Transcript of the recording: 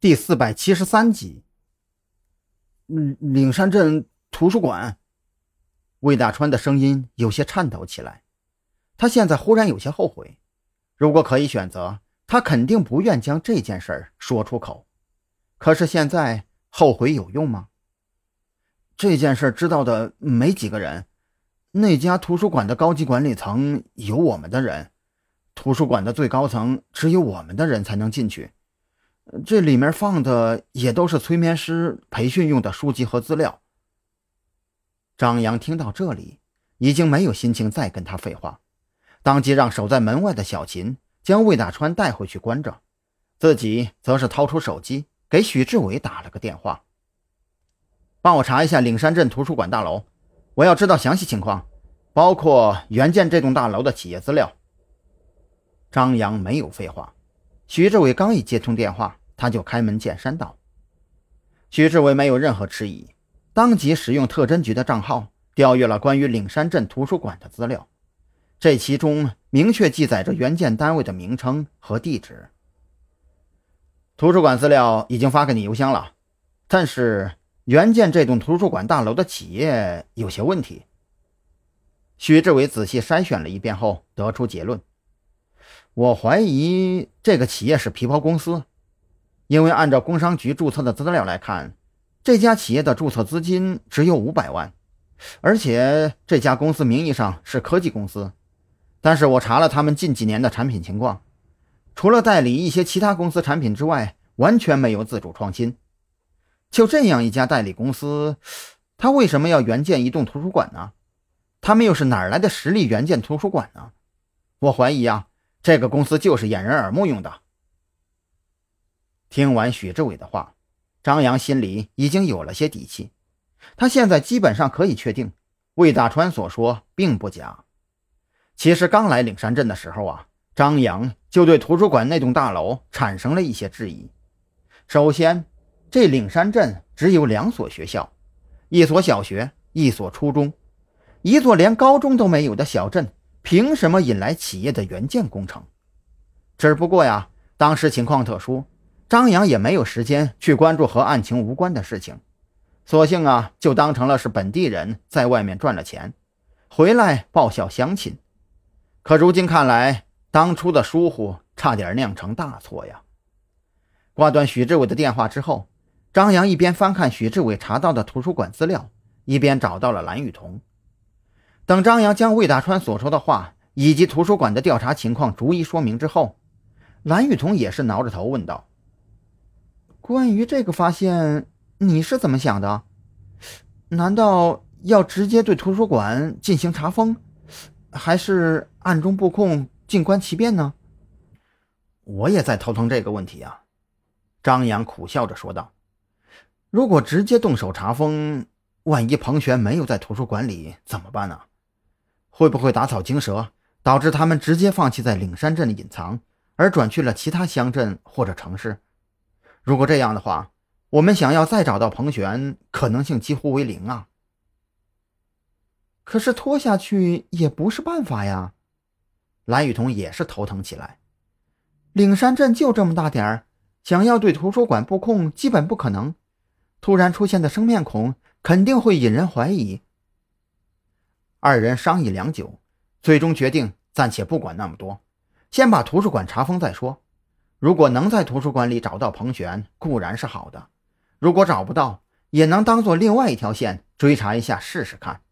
第四百七十三集。岭山镇图书馆，魏大川的声音有些颤抖起来。他现在忽然有些后悔，如果可以选择，他肯定不愿将这件事说出口。可是现在后悔有用吗？这件事知道的没几个人。那家图书馆的高级管理层有我们的人，图书馆的最高层只有我们的人才能进去。这里面放的也都是催眠师培训用的书籍和资料。张扬听到这里，已经没有心情再跟他废话，当即让守在门外的小秦将魏大川带回去关着，自己则是掏出手机给许志伟打了个电话：“帮我查一下岭山镇图书馆大楼，我要知道详细情况，包括原建这栋大楼的企业资料。”张扬没有废话。徐志伟刚一接通电话，他就开门见山道：“徐志伟没有任何迟疑，当即使用特侦局的账号调阅了关于岭山镇图书馆的资料，这其中明确记载着原件单位的名称和地址。图书馆资料已经发给你邮箱了，但是原件这栋图书馆大楼的企业有些问题。”徐志伟仔细筛选了一遍后，得出结论。我怀疑这个企业是皮包公司，因为按照工商局注册的资料来看，这家企业的注册资金只有五百万，而且这家公司名义上是科技公司，但是我查了他们近几年的产品情况，除了代理一些其他公司产品之外，完全没有自主创新。就这样一家代理公司，他为什么要援建一栋图书馆呢？他们又是哪来的实力援建图书馆呢？我怀疑啊。这个公司就是掩人耳目用的。听完许志伟的话，张扬心里已经有了些底气。他现在基本上可以确定，魏大川所说并不假。其实刚来岭山镇的时候啊，张扬就对图书馆那栋大楼产生了一些质疑。首先，这岭山镇只有两所学校，一所小学，一所初中，一座连高中都没有的小镇。凭什么引来企业的援建工程？只不过呀，当时情况特殊，张扬也没有时间去关注和案情无关的事情，索性啊，就当成了是本地人在外面赚了钱，回来报效乡亲。可如今看来，当初的疏忽差点酿成大错呀！挂断许志伟的电话之后，张扬一边翻看许志伟查到的图书馆资料，一边找到了蓝雨桐。等张扬将魏大川所说的话以及图书馆的调查情况逐一说明之后，蓝雨桐也是挠着头问道：“关于这个发现，你是怎么想的？难道要直接对图书馆进行查封，还是暗中布控、静观其变呢？”我也在头疼这个问题啊。”张扬苦笑着说道：“如果直接动手查封，万一彭璇没有在图书馆里怎么办呢？”会不会打草惊蛇，导致他们直接放弃在岭山镇的隐藏，而转去了其他乡镇或者城市？如果这样的话，我们想要再找到彭璇，可能性几乎为零啊！可是拖下去也不是办法呀。蓝雨桐也是头疼起来。岭山镇就这么大点儿，想要对图书馆布控，基本不可能。突然出现的生面孔，肯定会引人怀疑。二人商议良久，最终决定暂且不管那么多，先把图书馆查封再说。如果能在图书馆里找到彭璇，固然是好的；如果找不到，也能当做另外一条线追查一下试试看。